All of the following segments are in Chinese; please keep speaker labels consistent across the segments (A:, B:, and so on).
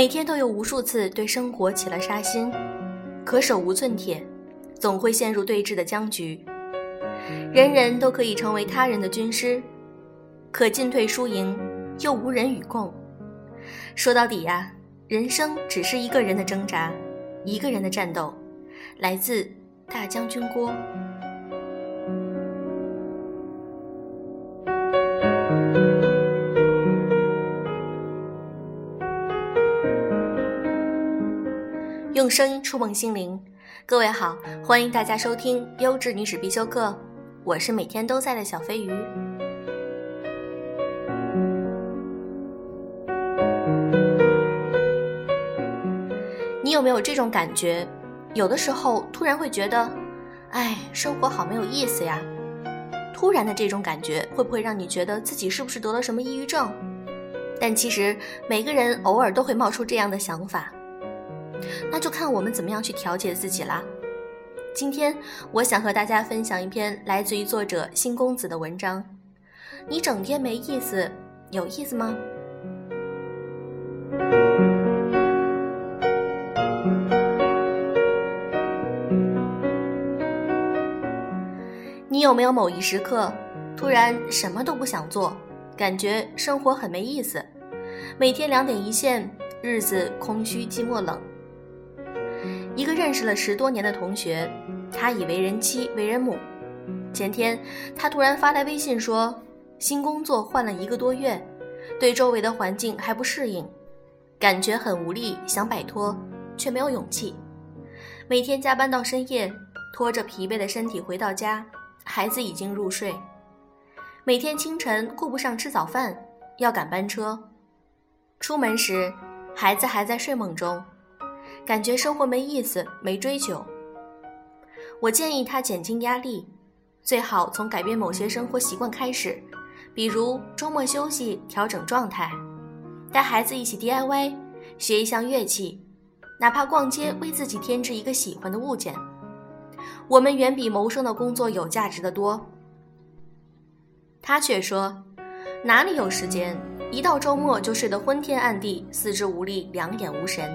A: 每天都有无数次对生活起了杀心，可手无寸铁，总会陷入对峙的僵局。人人都可以成为他人的军师，可进退输赢又无人与共。说到底呀，人生只是一个人的挣扎，一个人的战斗。来自大将军郭。用声音触碰心灵，各位好，欢迎大家收听优质女史必修课，我是每天都在的小飞鱼。你有没有这种感觉？有的时候突然会觉得，哎，生活好没有意思呀。突然的这种感觉，会不会让你觉得自己是不是得了什么抑郁症？但其实每个人偶尔都会冒出这样的想法。那就看我们怎么样去调节自己啦。今天我想和大家分享一篇来自于作者新公子的文章。你整天没意思，有意思吗？你有没有某一时刻，突然什么都不想做，感觉生活很没意思，每天两点一线，日子空虚寂寞冷。一个认识了十多年的同学，他已为人妻为人母。前天，他突然发来微信说，新工作换了一个多月，对周围的环境还不适应，感觉很无力，想摆脱，却没有勇气。每天加班到深夜，拖着疲惫的身体回到家，孩子已经入睡。每天清晨顾不上吃早饭，要赶班车。出门时，孩子还在睡梦中。感觉生活没意思，没追求。我建议他减轻压力，最好从改变某些生活习惯开始，比如周末休息，调整状态，带孩子一起 DIY，学一项乐器，哪怕逛街为自己添置一个喜欢的物件。我们远比谋生的工作有价值的多。他却说，哪里有时间？一到周末就睡得昏天暗地，四肢无力，两眼无神。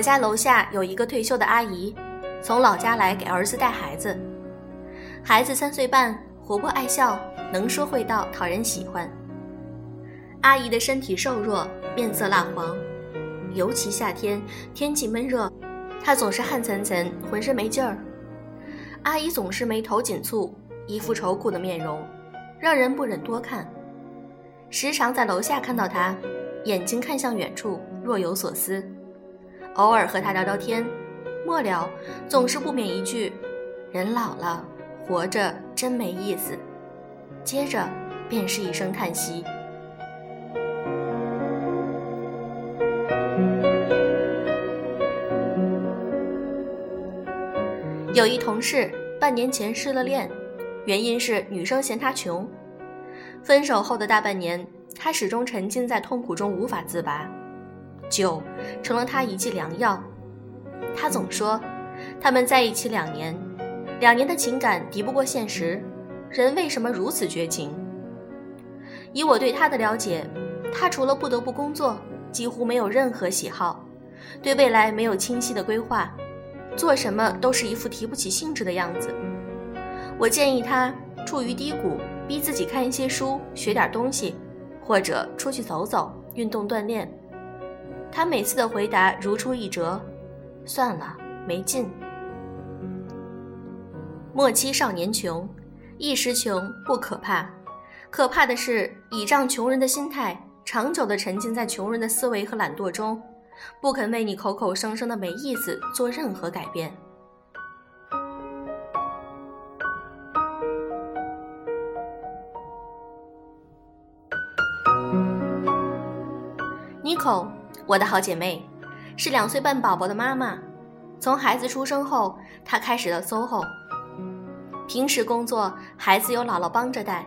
A: 我家楼下有一个退休的阿姨，从老家来给儿子带孩子。孩子三岁半，活泼爱笑，能说会道，讨人喜欢。阿姨的身体瘦弱，面色蜡黄，尤其夏天天气闷热，她总是汗涔涔，浑身没劲儿。阿姨总是眉头紧蹙，一副愁苦的面容，让人不忍多看。时常在楼下看到她，眼睛看向远处，若有所思。偶尔和他聊聊天，末了总是不免一句：“人老了，活着真没意思。”接着便是一声叹息。有一同事半年前失了恋，原因是女生嫌他穷。分手后的大半年，他始终沉浸在痛苦中无法自拔。酒成了他一剂良药。他总说，他们在一起两年，两年的情感敌不过现实，人为什么如此绝情？以我对他的了解，他除了不得不工作，几乎没有任何喜好，对未来没有清晰的规划，做什么都是一副提不起兴致的样子。我建议他处于低谷，逼自己看一些书，学点东西，或者出去走走，运动锻炼。他每次的回答如出一辙，算了，没劲。莫欺少年穷，一时穷不可怕，可怕的是倚仗穷人的心态，长久的沉浸在穷人的思维和懒惰中，不肯为你口口声声的没意思做任何改变。妮可。我的好姐妹，是两岁半宝宝的妈妈。从孩子出生后，她开始了 SOHO。平时工作，孩子有姥姥帮着带；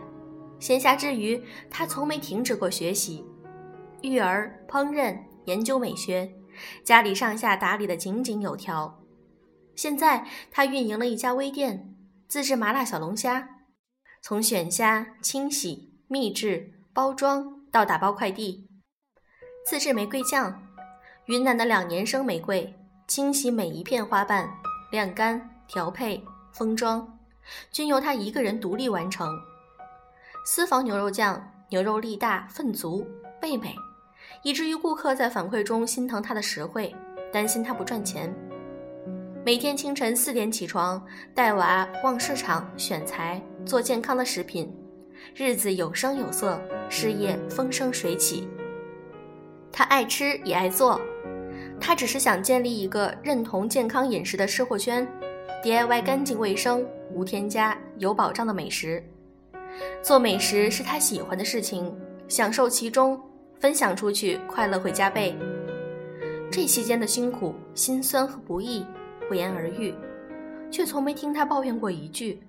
A: 闲暇之余，她从没停止过学习，育儿、烹饪、研究美学，家里上下打理得井井有条。现在他运营了一家微店，自制麻辣小龙虾，从选虾、清洗、秘制、包装到打包快递，自制玫瑰酱，云南的两年生玫瑰，清洗每一片花瓣，晾干、调配、封装，均由他一个人独立完成。私房牛肉酱，牛肉粒大、分足、倍美。以至于顾客在反馈中心疼他的实惠，担心他不赚钱。每天清晨四点起床，带娃逛市场选材，做健康的食品，日子有声有色，事业风生水起。他爱吃也爱做，他只是想建立一个认同健康饮食的吃货圈，DIY 干净卫生、无添加、有保障的美食。做美食是他喜欢的事情，享受其中。分享出去，快乐会加倍。这期间的辛苦、辛酸和不易不言而喻，却从没听他抱怨过一句。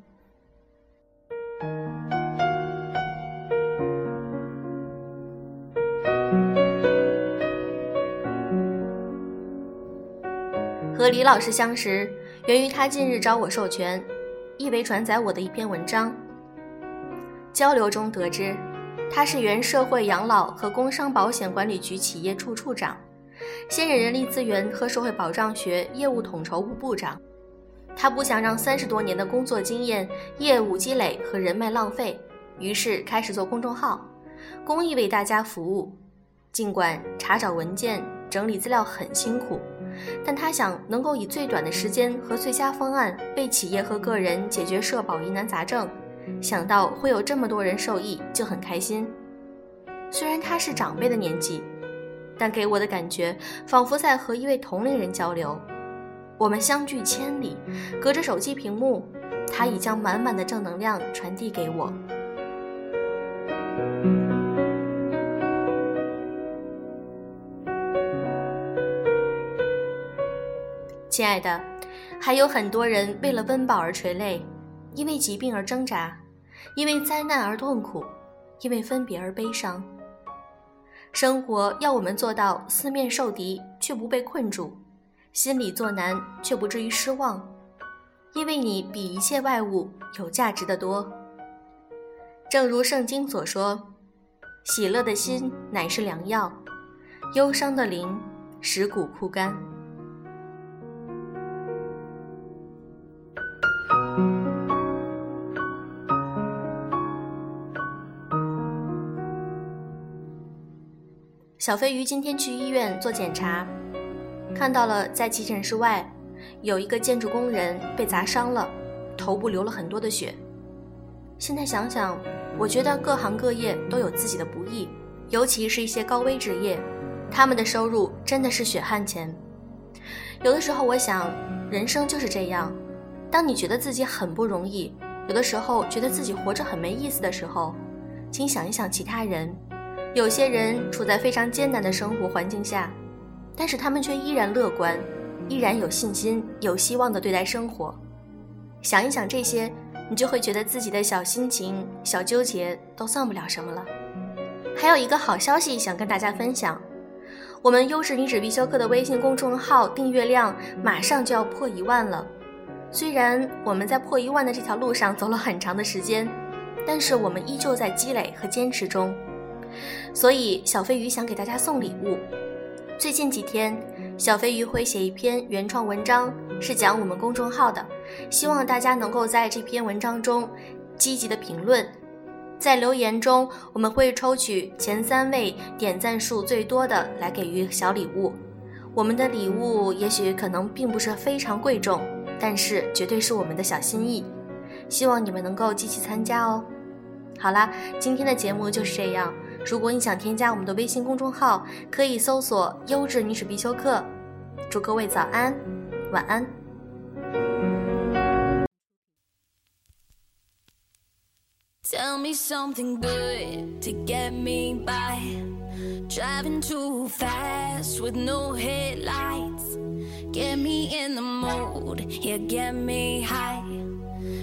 A: 和李老师相识，源于他近日找我授权，意为转载我的一篇文章。交流中得知。他是原社会养老和工伤保险管理局企业处处长，现任人力资源和社会保障学业务统筹部部长。他不想让三十多年的工作经验、业务积累和人脉浪费，于是开始做公众号，公益为大家服务。尽管查找文件、整理资料很辛苦，但他想能够以最短的时间和最佳方案为企业和个人解决社保疑难杂症。想到会有这么多人受益，就很开心。虽然他是长辈的年纪，但给我的感觉仿佛在和一位同龄人交流。我们相距千里，隔着手机屏幕，他已将满满的正能量传递给我。亲爱的，还有很多人为了温饱而垂泪。因为疾病而挣扎，因为灾难而痛苦，因为分别而悲伤。生活要我们做到四面受敌却不被困住，心里作难却不至于失望，因为你比一切外物有价值的多。正如圣经所说：“喜乐的心乃是良药，忧伤的灵使骨枯干。”小飞鱼今天去医院做检查，看到了在急诊室外有一个建筑工人被砸伤了，头部流了很多的血。现在想想，我觉得各行各业都有自己的不易，尤其是一些高危职业，他们的收入真的是血汗钱。有的时候我想，人生就是这样，当你觉得自己很不容易，有的时候觉得自己活着很没意思的时候，请想一想其他人。有些人处在非常艰难的生活环境下，但是他们却依然乐观，依然有信心、有希望地对待生活。想一想这些，你就会觉得自己的小心情、小纠结都算不了什么了。还有一个好消息想跟大家分享：我们优质女子必修课的微信公众号订阅量马上就要破一万了。虽然我们在破一万的这条路上走了很长的时间，但是我们依旧在积累和坚持中。所以，小飞鱼想给大家送礼物。最近几天，小飞鱼会写一篇原创文章，是讲我们公众号的。希望大家能够在这篇文章中积极的评论，在留言中，我们会抽取前三位点赞数最多的来给予小礼物。我们的礼物也许可能并不是非常贵重，但是绝对是我们的小心意。希望你们能够积极参加哦。好啦，今天的节目就是这样。如果你想添加我们的微信公众号，可以搜索“优质女史必修课”。祝各位早安，晚安。Tell me something good to get me by. Driving too fast with no headlights. Get me in the mood, yeah, get me high.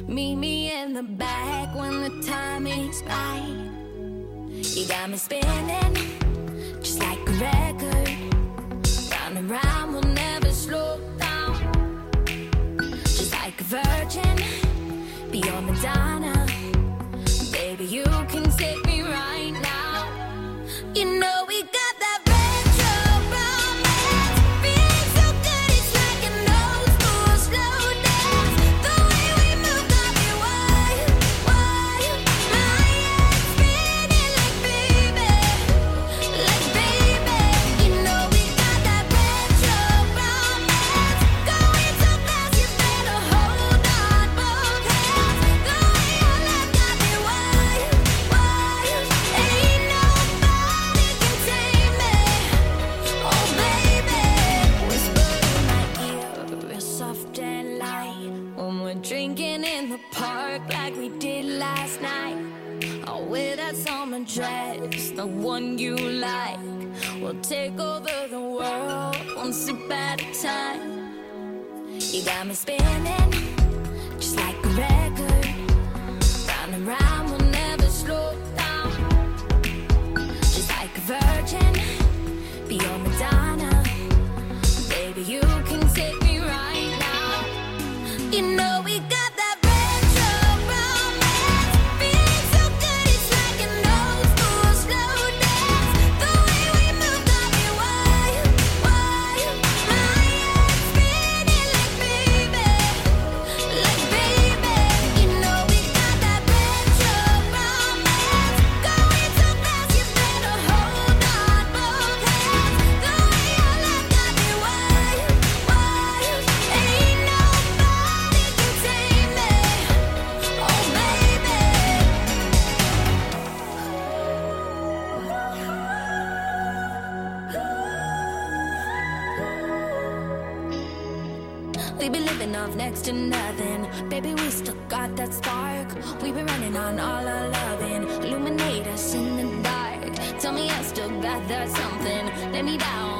A: Meet me in the back when the time is right. You got me spinning, just like a record. Round and round, We'll never slow down.
B: Just like a virgin. One sip at a time. You got me spinning. next to nothing. Baby, we still got that spark. We've been running on all our loving. Illuminate us in the dark. Tell me I still got that something. Let me down.